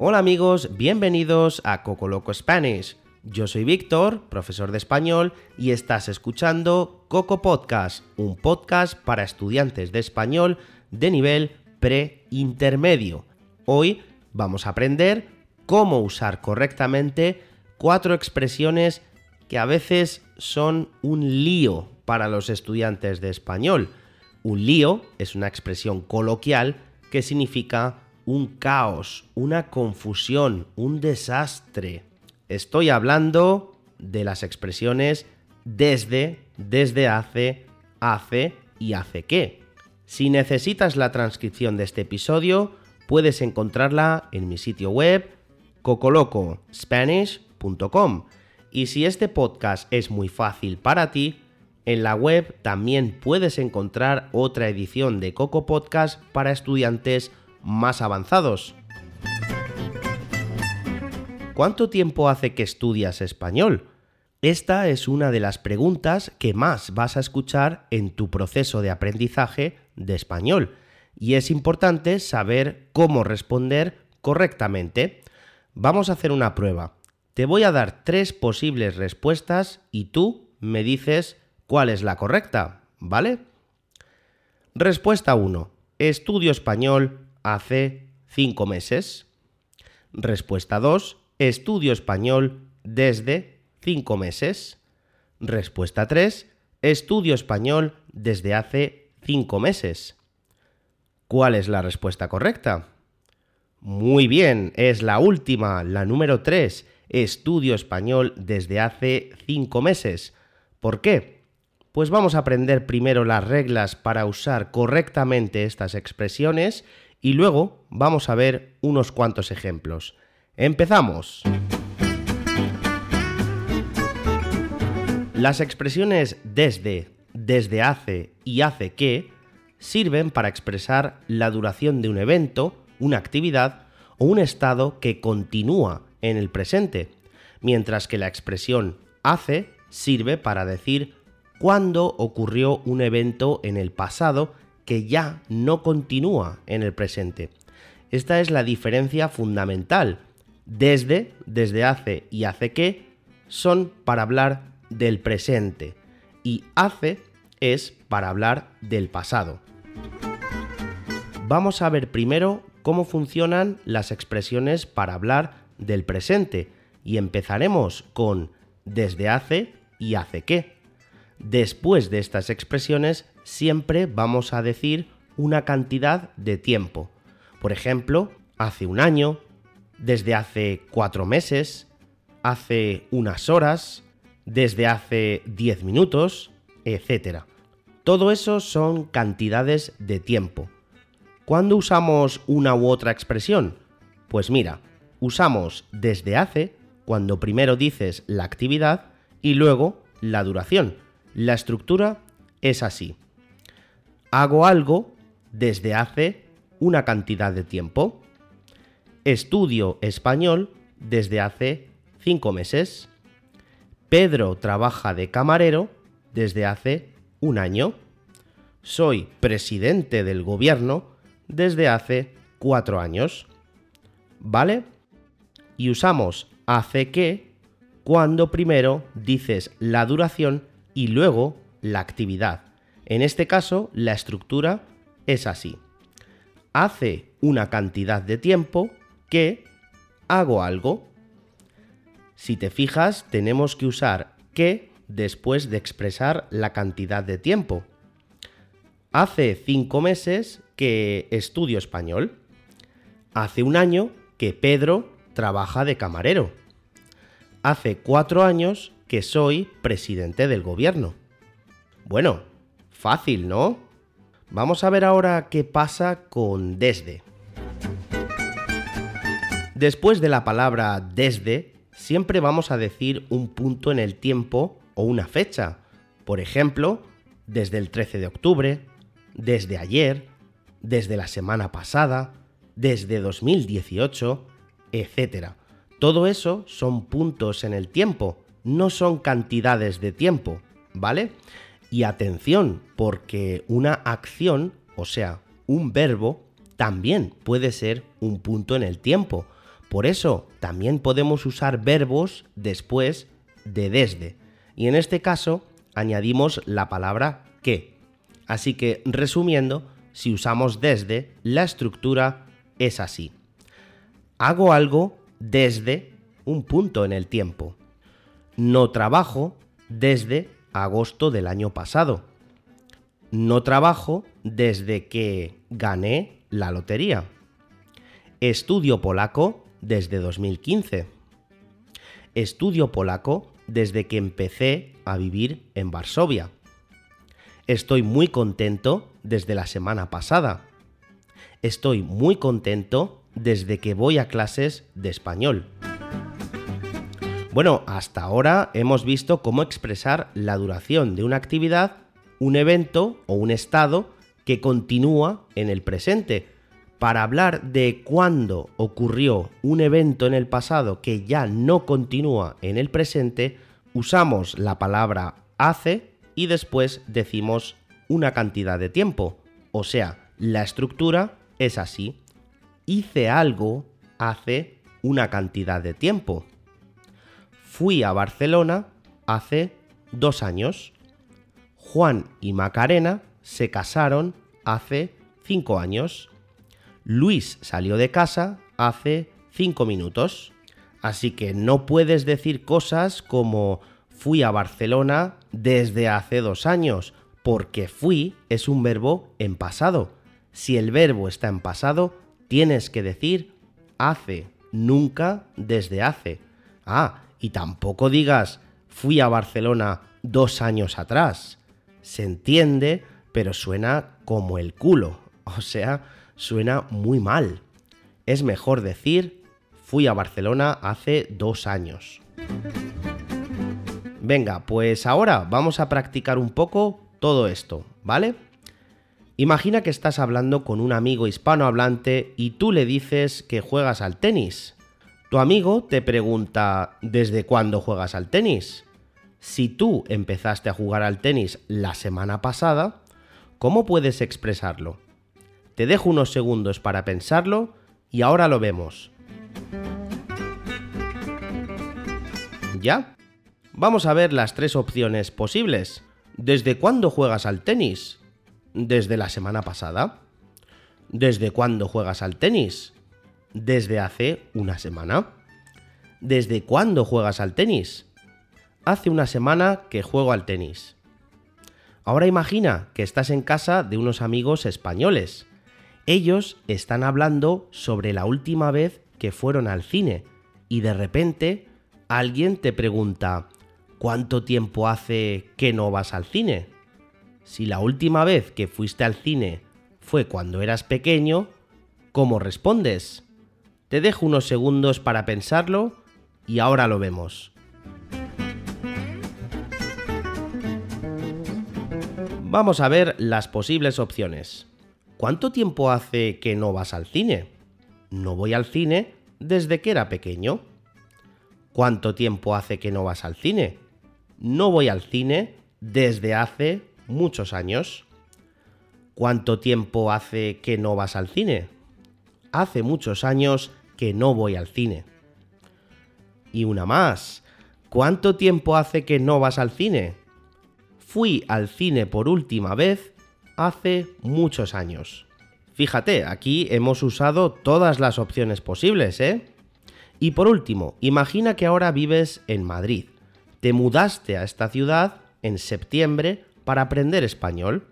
Hola amigos, bienvenidos a Coco Loco Spanish. Yo soy Víctor, profesor de español, y estás escuchando Coco Podcast, un podcast para estudiantes de español de nivel pre-intermedio. Hoy vamos a aprender cómo usar correctamente cuatro expresiones que a veces son un lío para los estudiantes de español. Un lío es una expresión coloquial que significa un caos, una confusión, un desastre. Estoy hablando de las expresiones desde, desde hace, hace y hace qué. Si necesitas la transcripción de este episodio, puedes encontrarla en mi sitio web cocolocospanish.com. Y si este podcast es muy fácil para ti, en la web también puedes encontrar otra edición de Coco Podcast para estudiantes más avanzados. ¿Cuánto tiempo hace que estudias español? Esta es una de las preguntas que más vas a escuchar en tu proceso de aprendizaje de español y es importante saber cómo responder correctamente. Vamos a hacer una prueba. Te voy a dar tres posibles respuestas y tú me dices cuál es la correcta, ¿vale? Respuesta 1. Estudio español hace cinco meses. Respuesta 2. Estudio español desde cinco meses. Respuesta 3. Estudio español desde hace cinco meses. ¿Cuál es la respuesta correcta? Muy bien, es la última, la número 3. Estudio español desde hace 5 meses. ¿Por qué? Pues vamos a aprender primero las reglas para usar correctamente estas expresiones y luego vamos a ver unos cuantos ejemplos. ¡Empezamos! Las expresiones desde, desde hace y hace que sirven para expresar la duración de un evento, una actividad o un estado que continúa en el presente, mientras que la expresión hace sirve para decir cuándo ocurrió un evento en el pasado que ya no continúa en el presente. Esta es la diferencia fundamental. Desde, desde hace y hace que son para hablar del presente y hace es para hablar del pasado. Vamos a ver primero cómo funcionan las expresiones para hablar del presente y empezaremos con desde hace y hace qué. Después de estas expresiones siempre vamos a decir una cantidad de tiempo. Por ejemplo, hace un año, desde hace cuatro meses, hace unas horas, desde hace diez minutos, etc. Todo eso son cantidades de tiempo. ¿Cuándo usamos una u otra expresión? Pues mira, usamos desde hace cuando primero dices la actividad y luego la duración. La estructura es así. Hago algo desde hace una cantidad de tiempo. Estudio español desde hace cinco meses. Pedro trabaja de camarero desde hace un año. Soy presidente del gobierno desde hace cuatro años. ¿Vale? Y usamos hace que cuando primero dices la duración y luego la actividad. En este caso, la estructura es así. Hace una cantidad de tiempo que hago algo. Si te fijas, tenemos que usar que después de expresar la cantidad de tiempo. Hace cinco meses que estudio español. Hace un año que Pedro trabaja de camarero. Hace cuatro años que soy presidente del gobierno. Bueno, fácil, ¿no? Vamos a ver ahora qué pasa con desde. Después de la palabra desde, siempre vamos a decir un punto en el tiempo o una fecha. Por ejemplo, desde el 13 de octubre, desde ayer, desde la semana pasada, desde 2018, etc. Todo eso son puntos en el tiempo, no son cantidades de tiempo, ¿vale? Y atención, porque una acción, o sea, un verbo, también puede ser un punto en el tiempo. Por eso también podemos usar verbos después de desde. Y en este caso añadimos la palabra que. Así que resumiendo, si usamos desde, la estructura es así. Hago algo desde un punto en el tiempo. No trabajo desde agosto del año pasado. No trabajo desde que gané la lotería. Estudio polaco desde 2015. Estudio polaco desde que empecé a vivir en Varsovia. Estoy muy contento desde la semana pasada. Estoy muy contento desde que voy a clases de español. Bueno, hasta ahora hemos visto cómo expresar la duración de una actividad, un evento o un estado que continúa en el presente. Para hablar de cuándo ocurrió un evento en el pasado que ya no continúa en el presente, usamos la palabra hace y después decimos una cantidad de tiempo. O sea, la estructura es así. Hice algo hace una cantidad de tiempo. Fui a Barcelona hace dos años. Juan y Macarena se casaron hace cinco años. Luis salió de casa hace cinco minutos. Así que no puedes decir cosas como fui a Barcelona desde hace dos años, porque fui es un verbo en pasado. Si el verbo está en pasado, tienes que decir hace, nunca desde hace. Ah, y tampoco digas fui a Barcelona dos años atrás. Se entiende, pero suena como el culo, o sea, suena muy mal. Es mejor decir fui a Barcelona hace dos años. Venga, pues ahora vamos a practicar un poco todo esto, ¿vale? Imagina que estás hablando con un amigo hispanohablante y tú le dices que juegas al tenis. Tu amigo te pregunta ¿desde cuándo juegas al tenis? Si tú empezaste a jugar al tenis la semana pasada, ¿cómo puedes expresarlo? Te dejo unos segundos para pensarlo y ahora lo vemos. ¿Ya? Vamos a ver las tres opciones posibles. ¿Desde cuándo juegas al tenis? ¿Desde la semana pasada? ¿Desde cuándo juegas al tenis? Desde hace una semana. ¿Desde cuándo juegas al tenis? Hace una semana que juego al tenis. Ahora imagina que estás en casa de unos amigos españoles. Ellos están hablando sobre la última vez que fueron al cine y de repente alguien te pregunta, ¿cuánto tiempo hace que no vas al cine? Si la última vez que fuiste al cine fue cuando eras pequeño, ¿cómo respondes? Te dejo unos segundos para pensarlo y ahora lo vemos. Vamos a ver las posibles opciones. ¿Cuánto tiempo hace que no vas al cine? No voy al cine desde que era pequeño. ¿Cuánto tiempo hace que no vas al cine? No voy al cine desde hace muchos años. ¿Cuánto tiempo hace que no vas al cine? Hace muchos años que no voy al cine. Y una más. ¿Cuánto tiempo hace que no vas al cine? Fui al cine por última vez hace muchos años. Fíjate, aquí hemos usado todas las opciones posibles, ¿eh? Y por último, imagina que ahora vives en Madrid. Te mudaste a esta ciudad en septiembre para aprender español.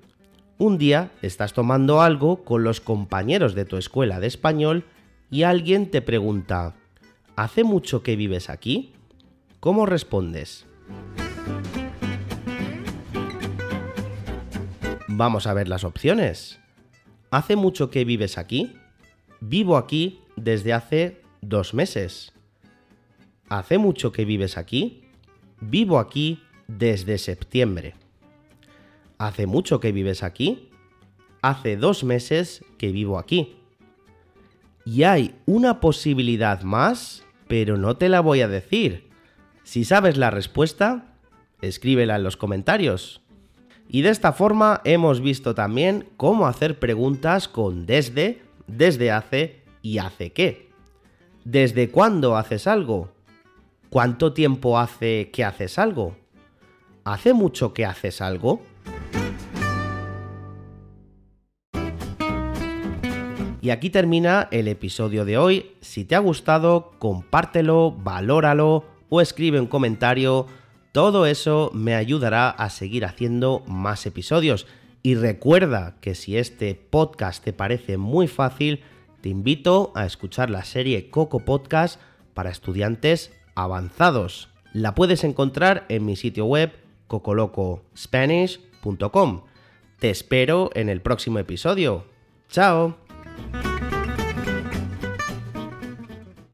Un día estás tomando algo con los compañeros de tu escuela de español y alguien te pregunta, ¿hace mucho que vives aquí? ¿Cómo respondes? Vamos a ver las opciones. ¿Hace mucho que vives aquí? Vivo aquí desde hace dos meses. ¿Hace mucho que vives aquí? Vivo aquí desde septiembre. ¿Hace mucho que vives aquí? Hace dos meses que vivo aquí. Y hay una posibilidad más, pero no te la voy a decir. Si sabes la respuesta, escríbela en los comentarios. Y de esta forma hemos visto también cómo hacer preguntas con desde, desde hace y hace qué. ¿Desde cuándo haces algo? ¿Cuánto tiempo hace que haces algo? ¿Hace mucho que haces algo? Y aquí termina el episodio de hoy. Si te ha gustado, compártelo, valóralo o escribe un comentario. Todo eso me ayudará a seguir haciendo más episodios. Y recuerda que si este podcast te parece muy fácil, te invito a escuchar la serie Coco Podcast para estudiantes avanzados. La puedes encontrar en mi sitio web cocolocospanish.com. Te espero en el próximo episodio. ¡Chao!